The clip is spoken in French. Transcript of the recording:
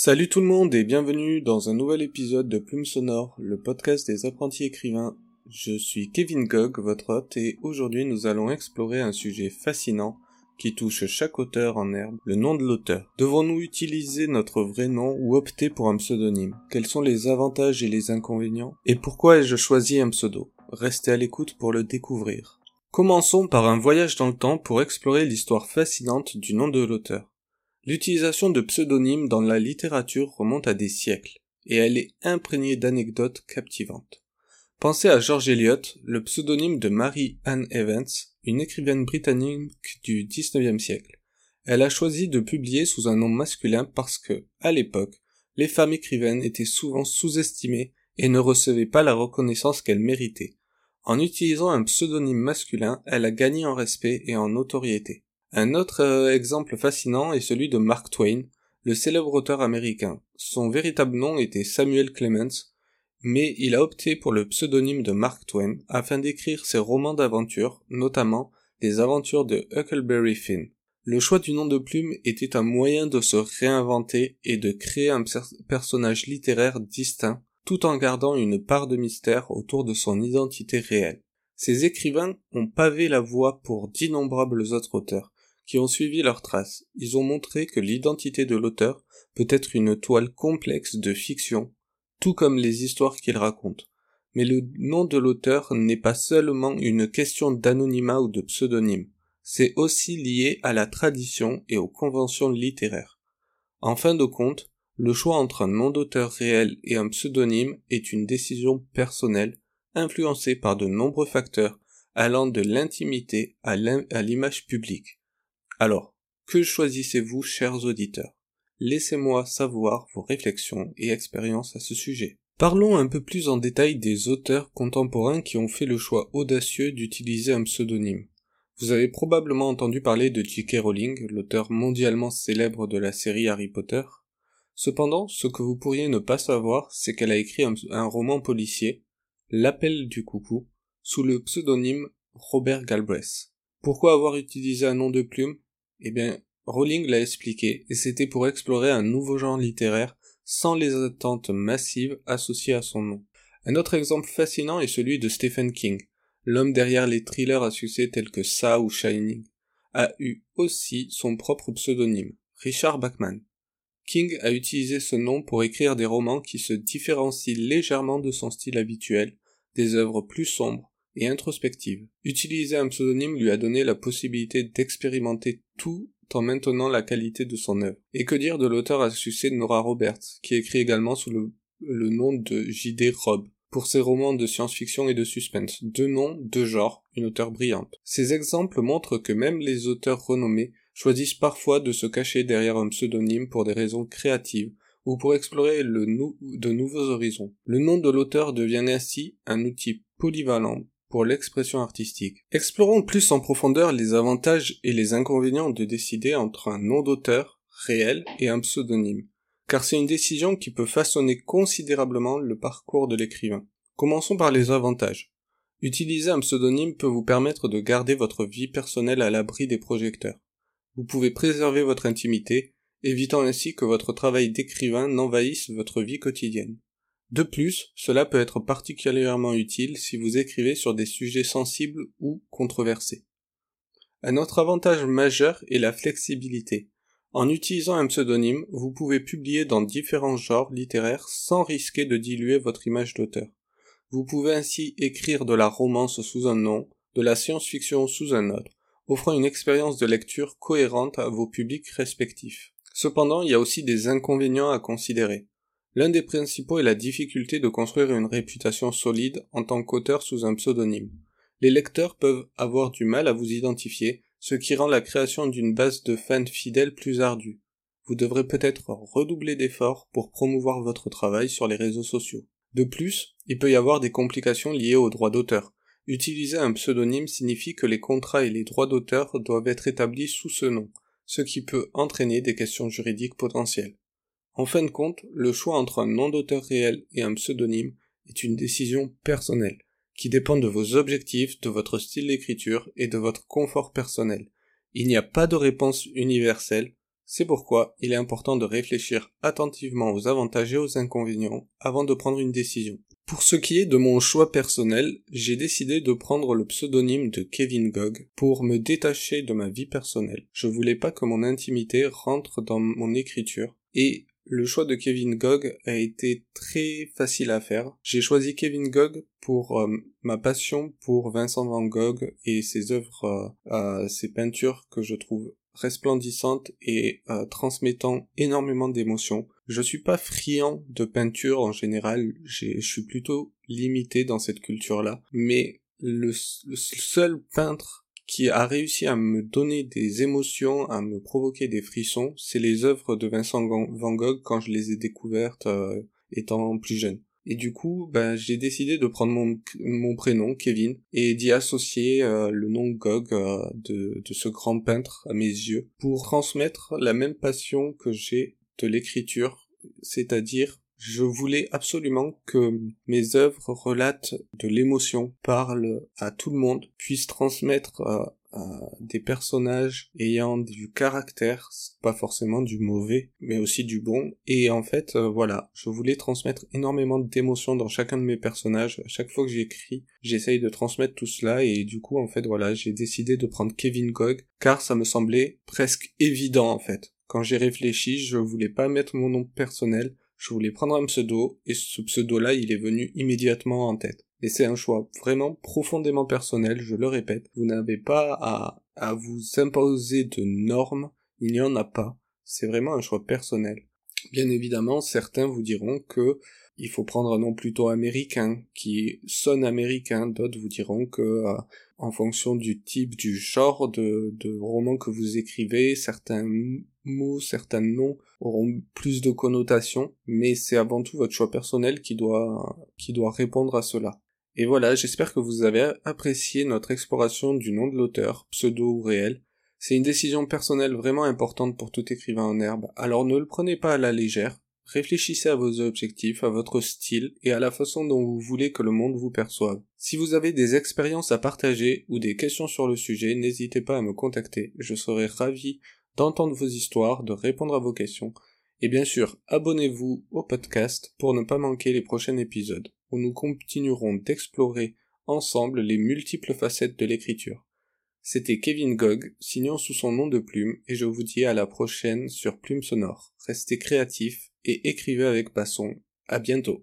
Salut tout le monde et bienvenue dans un nouvel épisode de Plume Sonore, le podcast des apprentis écrivains. Je suis Kevin Gog, votre hôte, et aujourd'hui nous allons explorer un sujet fascinant qui touche chaque auteur en herbe, le nom de l'auteur. Devons-nous utiliser notre vrai nom ou opter pour un pseudonyme? Quels sont les avantages et les inconvénients? Et pourquoi ai-je choisi un pseudo? Restez à l'écoute pour le découvrir. Commençons par un voyage dans le temps pour explorer l'histoire fascinante du nom de l'auteur. L'utilisation de pseudonymes dans la littérature remonte à des siècles, et elle est imprégnée d'anecdotes captivantes. Pensez à George Eliot, le pseudonyme de Mary Ann Evans, une écrivaine britannique du XIXe siècle. Elle a choisi de publier sous un nom masculin parce que, à l'époque, les femmes écrivaines étaient souvent sous-estimées et ne recevaient pas la reconnaissance qu'elles méritaient. En utilisant un pseudonyme masculin, elle a gagné en respect et en notoriété. Un autre euh, exemple fascinant est celui de Mark Twain, le célèbre auteur américain. Son véritable nom était Samuel Clemens, mais il a opté pour le pseudonyme de Mark Twain afin d'écrire ses romans d'aventure, notamment les aventures de Huckleberry Finn. Le choix du nom de plume était un moyen de se réinventer et de créer un personnage littéraire distinct, tout en gardant une part de mystère autour de son identité réelle. Ces écrivains ont pavé la voie pour d'innombrables autres auteurs, qui ont suivi leurs traces. Ils ont montré que l'identité de l'auteur peut être une toile complexe de fiction tout comme les histoires qu'il raconte. Mais le nom de l'auteur n'est pas seulement une question d'anonymat ou de pseudonyme, c'est aussi lié à la tradition et aux conventions littéraires. En fin de compte, le choix entre un nom d'auteur réel et un pseudonyme est une décision personnelle, influencée par de nombreux facteurs allant de l'intimité à l'image publique. Alors, que choisissez-vous, chers auditeurs? Laissez-moi savoir vos réflexions et expériences à ce sujet. Parlons un peu plus en détail des auteurs contemporains qui ont fait le choix audacieux d'utiliser un pseudonyme. Vous avez probablement entendu parler de J.K. Rowling, l'auteur mondialement célèbre de la série Harry Potter. Cependant, ce que vous pourriez ne pas savoir, c'est qu'elle a écrit un, roman policier, L'appel du coucou, sous le pseudonyme Robert Galbraith. Pourquoi avoir utilisé un nom de plume? Eh bien, Rowling l'a expliqué, et c'était pour explorer un nouveau genre littéraire sans les attentes massives associées à son nom. Un autre exemple fascinant est celui de Stephen King. L'homme derrière les thrillers à succès tels que Sa ou Shining a eu aussi son propre pseudonyme, Richard Bachman. King a utilisé ce nom pour écrire des romans qui se différencient légèrement de son style habituel, des œuvres plus sombres et introspectives. Utiliser un pseudonyme lui a donné la possibilité d'expérimenter tout en maintenant la qualité de son œuvre. Et que dire de l'auteur à succès Nora Roberts, qui écrit également sous le, nom de J.D. Robb, pour ses romans de science-fiction et de suspense. Deux noms, deux genres, une auteure brillante. Ces exemples montrent que même les auteurs renommés choisissent parfois de se cacher derrière un pseudonyme pour des raisons créatives ou pour explorer de nouveaux horizons. Le nom de l'auteur devient ainsi un outil polyvalent pour l'expression artistique. Explorons plus en profondeur les avantages et les inconvénients de décider entre un nom d'auteur réel et un pseudonyme, car c'est une décision qui peut façonner considérablement le parcours de l'écrivain. Commençons par les avantages. Utiliser un pseudonyme peut vous permettre de garder votre vie personnelle à l'abri des projecteurs. Vous pouvez préserver votre intimité, évitant ainsi que votre travail d'écrivain n'envahisse votre vie quotidienne. De plus, cela peut être particulièrement utile si vous écrivez sur des sujets sensibles ou controversés. Un autre avantage majeur est la flexibilité. En utilisant un pseudonyme, vous pouvez publier dans différents genres littéraires sans risquer de diluer votre image d'auteur. Vous pouvez ainsi écrire de la romance sous un nom, de la science-fiction sous un autre, offrant une expérience de lecture cohérente à vos publics respectifs. Cependant, il y a aussi des inconvénients à considérer. L'un des principaux est la difficulté de construire une réputation solide en tant qu'auteur sous un pseudonyme. Les lecteurs peuvent avoir du mal à vous identifier, ce qui rend la création d'une base de fans fidèles plus ardue. Vous devrez peut-être redoubler d'efforts pour promouvoir votre travail sur les réseaux sociaux. De plus, il peut y avoir des complications liées aux droits d'auteur. Utiliser un pseudonyme signifie que les contrats et les droits d'auteur doivent être établis sous ce nom, ce qui peut entraîner des questions juridiques potentielles. En fin de compte, le choix entre un nom d'auteur réel et un pseudonyme est une décision personnelle, qui dépend de vos objectifs, de votre style d'écriture et de votre confort personnel. Il n'y a pas de réponse universelle, C'est pourquoi il est important de réfléchir attentivement aux avantages et aux inconvénients avant de prendre une décision. Pour ce qui est de mon choix personnel, j'ai décidé de prendre le pseudonyme de Kevin Gog pour me détacher de ma vie personnelle. Je voulais pas que mon intimité rentre dans mon écriture et le choix de Kevin Gog a été très facile à faire. J'ai choisi Kevin Gog pour euh, ma passion pour Vincent Van Gogh et ses œuvres, euh, euh, ses peintures que je trouve resplendissantes et transmettant énormément d'émotions. Je suis pas friand de peinture en général, je suis plutôt limité dans cette culture-là, mais le seul peintre qui a réussi à me donner des émotions, à me provoquer des frissons, c'est les œuvres de Vincent Van Gogh quand je les ai découvertes euh, étant plus jeune. Et du coup, ben, j'ai décidé de prendre mon, prénom, Kevin, et d'y associer euh, le nom Gog euh, de ce grand peintre à mes yeux, pour transmettre la même passion que j'ai de l'écriture, c'est-à-dire je voulais absolument que mes œuvres relatent de l'émotion, parlent à tout le monde, puissent transmettre à, des personnages ayant du caractère, pas forcément du mauvais, mais aussi du bon. Et en fait, euh, voilà, je voulais transmettre énormément d'émotions dans chacun de mes personnages. À chaque fois que j'écris, j'essaye de transmettre tout cela et du coup, en fait, voilà, j'ai décidé de prendre Kevin Gog car ça me semblait presque évident en fait. Quand j'ai réfléchi, je voulais pas mettre mon nom personnel, je voulais prendre un pseudo, et ce pseudo-là, il est venu immédiatement en tête. Et c'est un choix vraiment profondément personnel, je le répète. Vous n'avez pas à, vous imposer de normes, il n'y en a pas. C'est vraiment un choix personnel. Bien évidemment, certains vous diront que il faut prendre un nom plutôt américain, qui sonne américain. D'autres vous diront que, euh, en fonction du type, du genre de, de roman que vous écrivez, certains certains noms auront plus de connotations, mais c'est avant tout votre choix personnel qui doit, qui doit répondre à cela. Et voilà, j'espère que vous avez apprécié notre exploration du nom de l'auteur, pseudo ou réel. C'est une décision personnelle vraiment importante pour tout écrivain en herbe, alors ne le prenez pas à la légère, Réfléchissez à vos objectifs, à votre style et à la façon dont vous voulez que le monde vous perçoive. Si vous avez des expériences à partager ou des questions sur le sujet, n'hésitez pas à me contacter, je serai ravi d'entendre vos histoires, de répondre à vos questions, et bien sûr, abonnez-vous au podcast pour ne pas manquer les prochains épisodes, où nous continuerons d'explorer ensemble les multiples facettes de l'écriture. C'était Kevin Gog, signant sous son nom de plume, et je vous dis à la prochaine sur Plume Sonore. Restez créatifs et écrivez avec passion. À bientôt.